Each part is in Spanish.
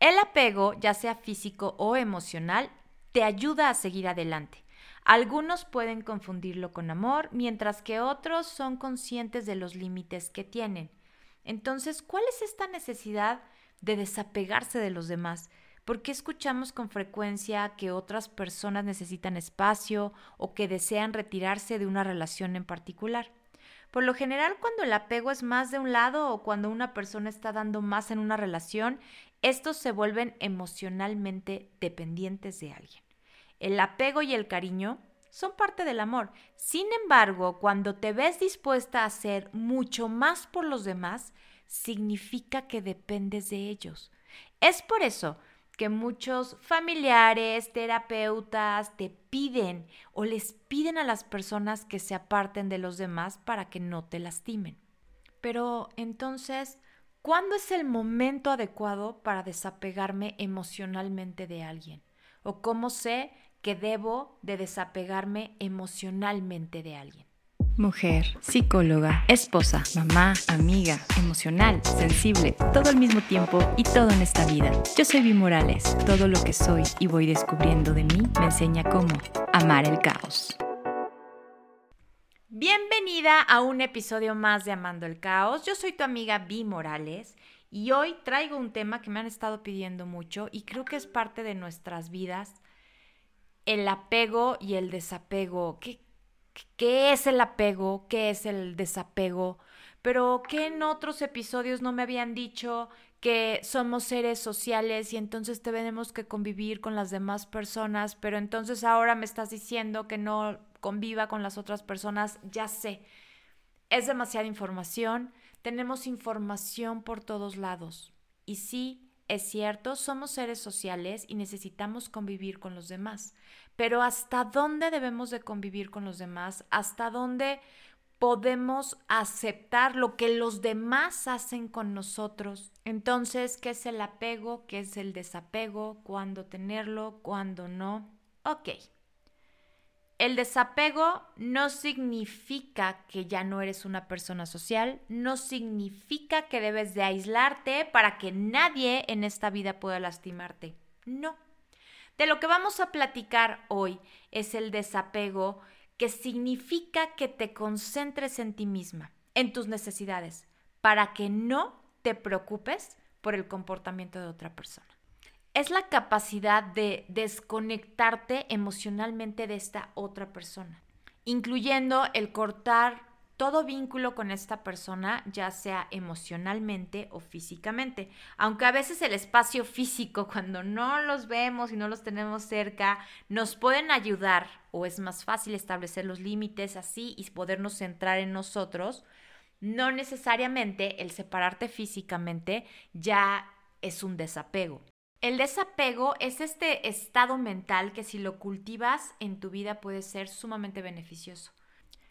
El apego, ya sea físico o emocional, te ayuda a seguir adelante. Algunos pueden confundirlo con amor, mientras que otros son conscientes de los límites que tienen. Entonces, ¿cuál es esta necesidad de desapegarse de los demás? ¿Por qué escuchamos con frecuencia que otras personas necesitan espacio o que desean retirarse de una relación en particular? Por lo general, cuando el apego es más de un lado o cuando una persona está dando más en una relación, estos se vuelven emocionalmente dependientes de alguien. El apego y el cariño son parte del amor. Sin embargo, cuando te ves dispuesta a hacer mucho más por los demás, significa que dependes de ellos. Es por eso que muchos familiares, terapeutas te piden o les piden a las personas que se aparten de los demás para que no te lastimen. Pero entonces, ¿cuándo es el momento adecuado para desapegarme emocionalmente de alguien? ¿O cómo sé que debo de desapegarme emocionalmente de alguien. Mujer, psicóloga, esposa, mamá, amiga, emocional, sensible, todo al mismo tiempo y todo en esta vida. Yo soy Vi Morales. Todo lo que soy y voy descubriendo de mí me enseña cómo amar el caos. Bienvenida a un episodio más de Amando el Caos. Yo soy tu amiga Vi Morales y hoy traigo un tema que me han estado pidiendo mucho y creo que es parte de nuestras vidas el apego y el desapego. ¿Qué, ¿Qué es el apego? ¿Qué es el desapego? Pero que en otros episodios no me habían dicho que somos seres sociales y entonces tenemos que convivir con las demás personas, pero entonces ahora me estás diciendo que no conviva con las otras personas, ya sé. Es demasiada información, tenemos información por todos lados. Y sí, es cierto, somos seres sociales y necesitamos convivir con los demás, pero ¿hasta dónde debemos de convivir con los demás? ¿Hasta dónde podemos aceptar lo que los demás hacen con nosotros? Entonces, ¿qué es el apego? ¿Qué es el desapego? ¿Cuándo tenerlo? ¿Cuándo no? Ok. El desapego no significa que ya no eres una persona social, no significa que debes de aislarte para que nadie en esta vida pueda lastimarte. No. De lo que vamos a platicar hoy es el desapego que significa que te concentres en ti misma, en tus necesidades, para que no te preocupes por el comportamiento de otra persona. Es la capacidad de desconectarte emocionalmente de esta otra persona, incluyendo el cortar todo vínculo con esta persona, ya sea emocionalmente o físicamente. Aunque a veces el espacio físico, cuando no los vemos y no los tenemos cerca, nos pueden ayudar o es más fácil establecer los límites así y podernos centrar en nosotros, no necesariamente el separarte físicamente ya es un desapego. El desapego es este estado mental que si lo cultivas en tu vida puede ser sumamente beneficioso.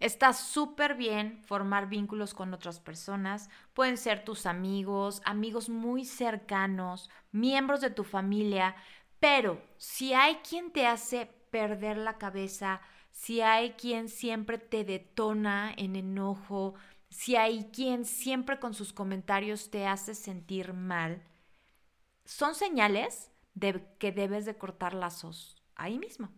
Está súper bien formar vínculos con otras personas, pueden ser tus amigos, amigos muy cercanos, miembros de tu familia, pero si hay quien te hace perder la cabeza, si hay quien siempre te detona en enojo, si hay quien siempre con sus comentarios te hace sentir mal, son señales de que debes de cortar lazos ahí mismo.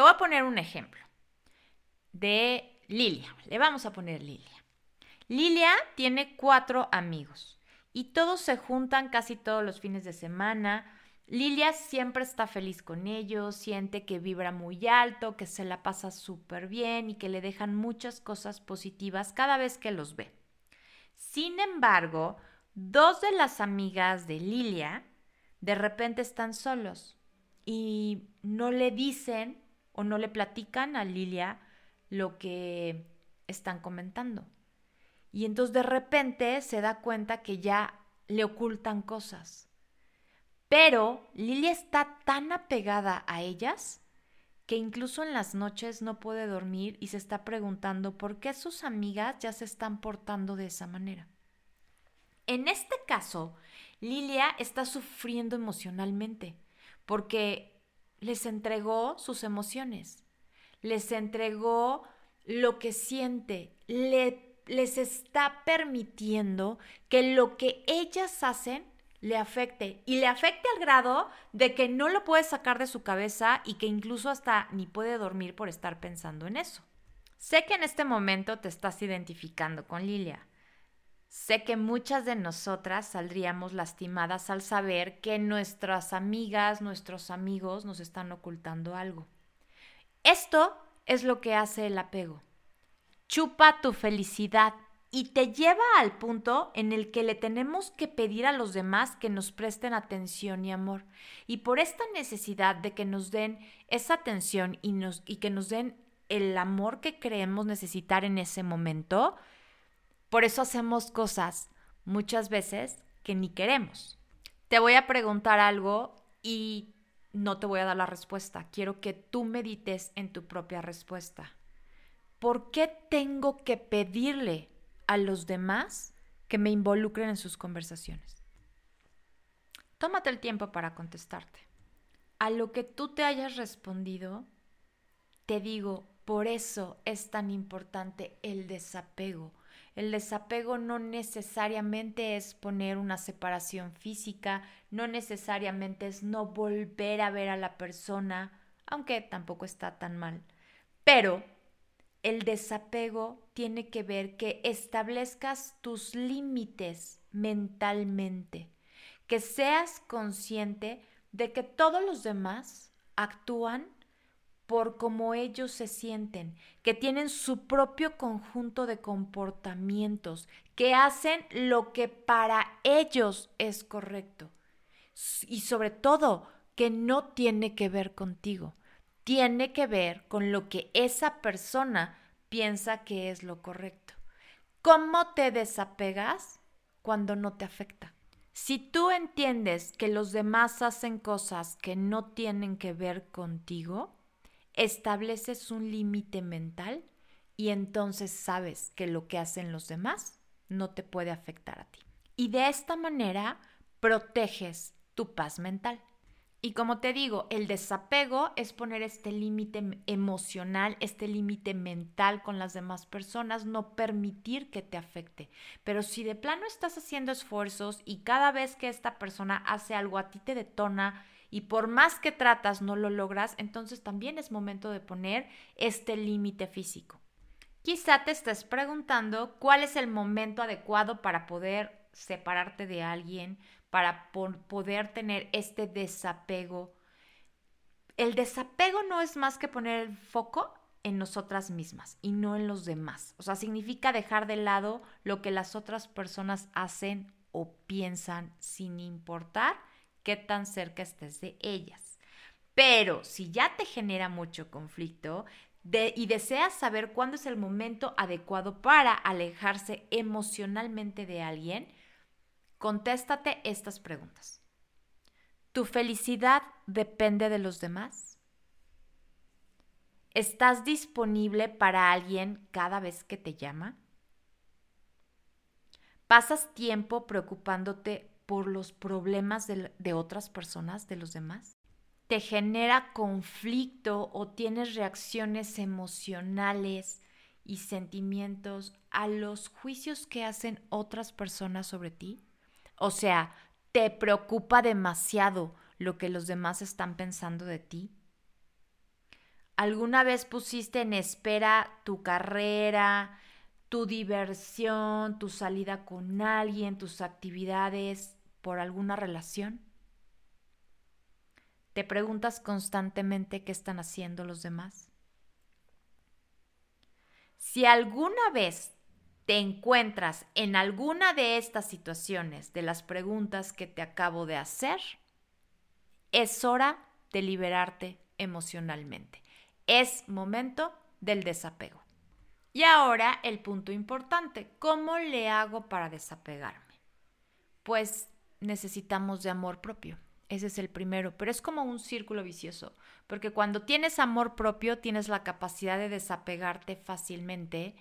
Te voy a poner un ejemplo de Lilia. Le vamos a poner Lilia. Lilia tiene cuatro amigos y todos se juntan casi todos los fines de semana Lilia siempre está feliz con ellos, siente que vibra muy alto, que se la pasa súper bien y que le dejan muchas cosas positivas cada vez que los ve. Sin embargo, dos de las amigas de Lilia de repente están solos y no le dicen o no le platican a Lilia lo que están comentando. Y entonces de repente se da cuenta que ya le ocultan cosas pero Lilia está tan apegada a ellas que incluso en las noches no puede dormir y se está preguntando por qué sus amigas ya se están portando de esa manera. En este caso, Lilia está sufriendo emocionalmente porque les entregó sus emociones, les entregó lo que siente, les está permitiendo que lo que ellas hacen le afecte y le afecte al grado de que no lo puede sacar de su cabeza y que incluso hasta ni puede dormir por estar pensando en eso. Sé que en este momento te estás identificando con Lilia. Sé que muchas de nosotras saldríamos lastimadas al saber que nuestras amigas, nuestros amigos nos están ocultando algo. Esto es lo que hace el apego. Chupa tu felicidad y te lleva al punto en el que le tenemos que pedir a los demás que nos presten atención y amor. Y por esta necesidad de que nos den esa atención y, y que nos den el amor que creemos necesitar en ese momento, por eso hacemos cosas muchas veces que ni queremos. Te voy a preguntar algo y no te voy a dar la respuesta. Quiero que tú medites en tu propia respuesta. ¿Por qué tengo que pedirle a los demás que me involucren en sus conversaciones? Tómate el tiempo para contestarte. A lo que tú te hayas respondido, te digo, por eso es tan importante el desapego el desapego no necesariamente es poner una separación física, no necesariamente es no volver a ver a la persona, aunque tampoco está tan mal. Pero el desapego tiene que ver que establezcas tus límites mentalmente, que seas consciente de que todos los demás actúan por cómo ellos se sienten, que tienen su propio conjunto de comportamientos, que hacen lo que para ellos es correcto. Y sobre todo, que no tiene que ver contigo, tiene que ver con lo que esa persona piensa que es lo correcto. ¿Cómo te desapegas cuando no te afecta? Si tú entiendes que los demás hacen cosas que no tienen que ver contigo, estableces un límite mental y entonces sabes que lo que hacen los demás no te puede afectar a ti. Y de esta manera proteges tu paz mental. Y como te digo, el desapego es poner este límite emocional, este límite mental con las demás personas, no permitir que te afecte. Pero si de plano estás haciendo esfuerzos y cada vez que esta persona hace algo a ti te detona y por más que tratas no lo logras, entonces también es momento de poner este límite físico. Quizá te estés preguntando cuál es el momento adecuado para poder separarte de alguien, para poder tener este desapego. El desapego no es más que poner el foco en nosotras mismas y no en los demás. O sea, significa dejar de lado lo que las otras personas hacen o piensan sin importar qué tan cerca estés de ellas. Pero si ya te genera mucho conflicto y deseas saber cuándo es el momento adecuado para alejarse emocionalmente de alguien, contéstate estas preguntas. ¿Tu felicidad depende de los demás? ¿Estás disponible para alguien cada vez que te llama? ¿Pasas tiempo preocupándote por los problemas de, otras personas, de los demás? ¿Te genera conflicto o tienes reacciones emocionales y sentimientos a los juicios que hacen otras personas sobre ti? O sea, ¿te preocupa demasiado lo que los demás están pensando de ti? ¿Alguna vez pusiste en espera tu carrera, tu diversión, tu salida con alguien, tus actividades por alguna relación? ¿Te preguntas constantemente qué están haciendo los demás? Si alguna vez te encuentras en alguna de estas situaciones de las preguntas que te acabo de hacer, es hora de liberarte emocionalmente. Es momento del desapego. Y ahora el punto importante, ¿cómo le hago para desapegarme? Pues necesitamos de amor propio. Ese es el primero, pero es como un círculo vicioso, porque cuando tienes amor propio tienes la capacidad de desapegarte fácilmente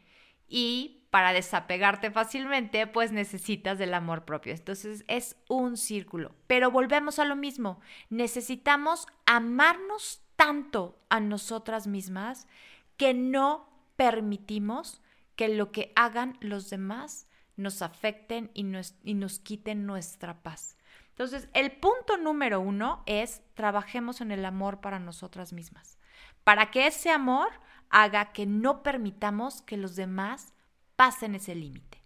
y para desapegarte fácilmente pues necesitas del amor propio. Entonces es un círculo, pero volvemos a lo mismo, necesitamos amarnos tanto a nosotras mismas que no permitimos que lo que hagan los demás nos afecten y nos, y nos quiten nuestra paz. Entonces, el punto número uno es trabajemos en el amor para nosotras mismas, para que ese amor haga que no permitamos que los demás pasen ese límite.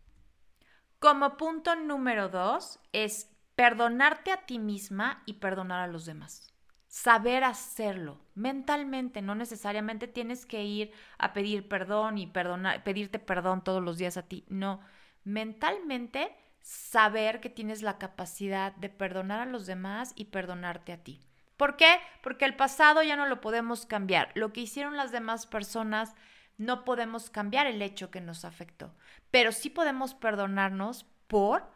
Como punto número dos es perdonarte a ti misma y perdonar a los demás. Saber hacerlo mentalmente, no necesariamente tienes que ir a pedir perdón y pedirte perdón todos los días a ti, no, mentalmente saber que tienes la capacidad de perdonar a los demás y perdonarte a ti. ¿Por qué? Porque el pasado ya no lo podemos cambiar. Lo que hicieron las demás personas no podemos cambiar el hecho que nos afectó, pero sí podemos perdonarnos por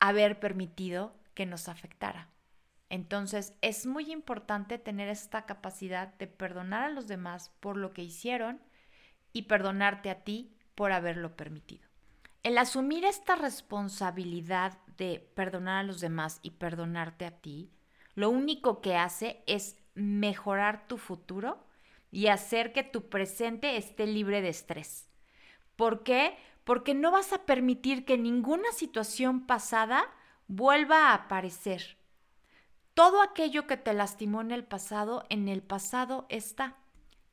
haber permitido que nos afectara. Entonces es muy importante tener esta capacidad de perdonar a los demás por lo que hicieron y perdonarte a ti por haberlo permitido. El asumir esta responsabilidad de perdonar a los demás y perdonarte a ti, lo único que hace es mejorar tu futuro y hacer que tu presente esté libre de estrés. ¿Por qué? Porque no vas a permitir que ninguna situación pasada vuelva a aparecer. Todo aquello que te lastimó en el pasado, en el pasado está.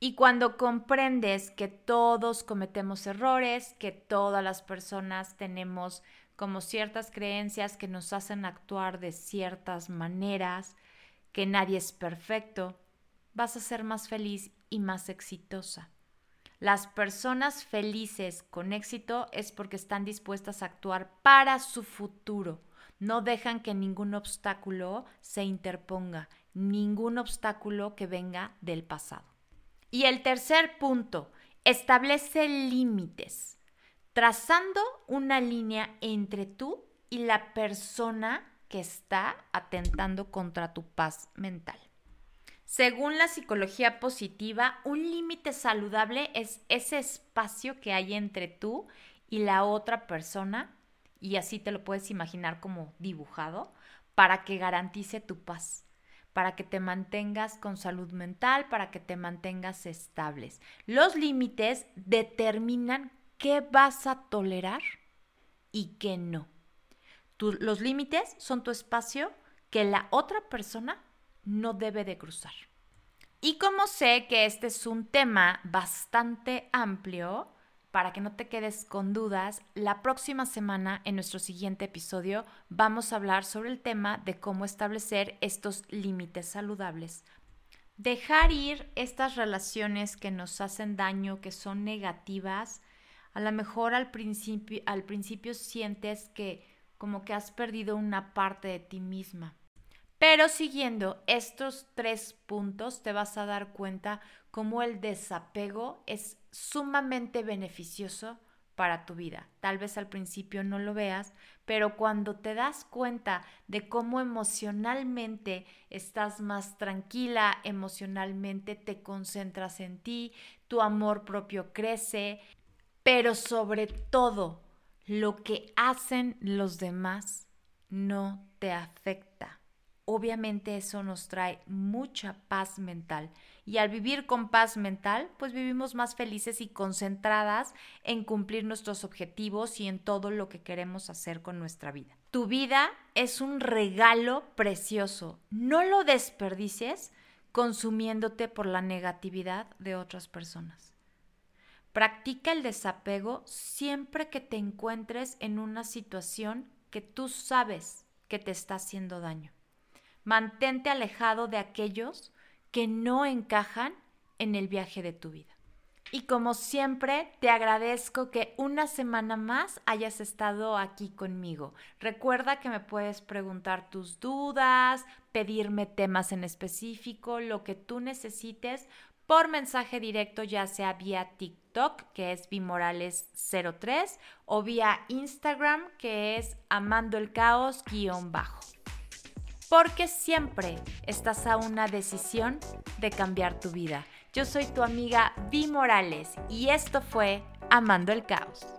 Y cuando comprendes que todos cometemos errores, que todas las personas tenemos como ciertas creencias que nos hacen actuar de ciertas maneras, que nadie es perfecto, vas a ser más feliz y más exitosa. Las personas felices con éxito es porque están dispuestas a actuar para su futuro. No dejan que ningún obstáculo se interponga, ningún obstáculo que venga del pasado. Y el tercer punto, establece límites, trazando una línea entre tú y la persona que está atentando contra tu paz mental. Según la psicología positiva, un límite saludable es ese espacio que hay entre tú y la otra persona, y así te lo puedes imaginar como dibujado, para que garantice tu paz para que te mantengas con salud mental, para que te mantengas estables. Los límites determinan qué vas a tolerar y qué no. los límites son tu espacio que la otra persona no debe de cruzar. Y como sé que este es un tema bastante amplio, para que no te quedes con dudas, la próxima semana en nuestro siguiente episodio vamos a hablar sobre el tema de cómo establecer estos límites saludables. Dejar ir estas relaciones que nos hacen daño, que son negativas, a lo mejor al principio, al principio sientes que como que has perdido una parte de ti misma. Pero siguiendo estos tres puntos te vas a dar cuenta cómo el desapego es sumamente beneficioso para tu vida. Tal vez al principio no lo veas, pero cuando te das cuenta de cómo emocionalmente estás más tranquila, emocionalmente te concentras en ti, tu amor propio crece, pero sobre todo lo que hacen los demás no te afecta obviamente eso nos trae mucha paz mental. Y al vivir con paz mental, pues vivimos más felices y concentradas en cumplir nuestros objetivos y en todo lo que queremos hacer con nuestra vida. Tu vida es un regalo precioso. No lo desperdicies consumiéndote por la negatividad de otras personas. Practica el desapego siempre que te encuentres en una situación que tú sabes que te está haciendo daño. Mantente alejado de aquellos que no encajan en el viaje de tu vida. Y como siempre, te agradezco que una semana más hayas estado aquí conmigo. Recuerda que me puedes preguntar tus dudas, pedirme temas en específico, lo que tú necesites por mensaje directo, ya sea vía TikTok, que es Bimorales03, o vía Instagram, que es Amando el Caos-bajo porque siempre estás a una decisión de cambiar tu vida. Yo soy tu amiga Vi Morales y esto fue Amando el Caos.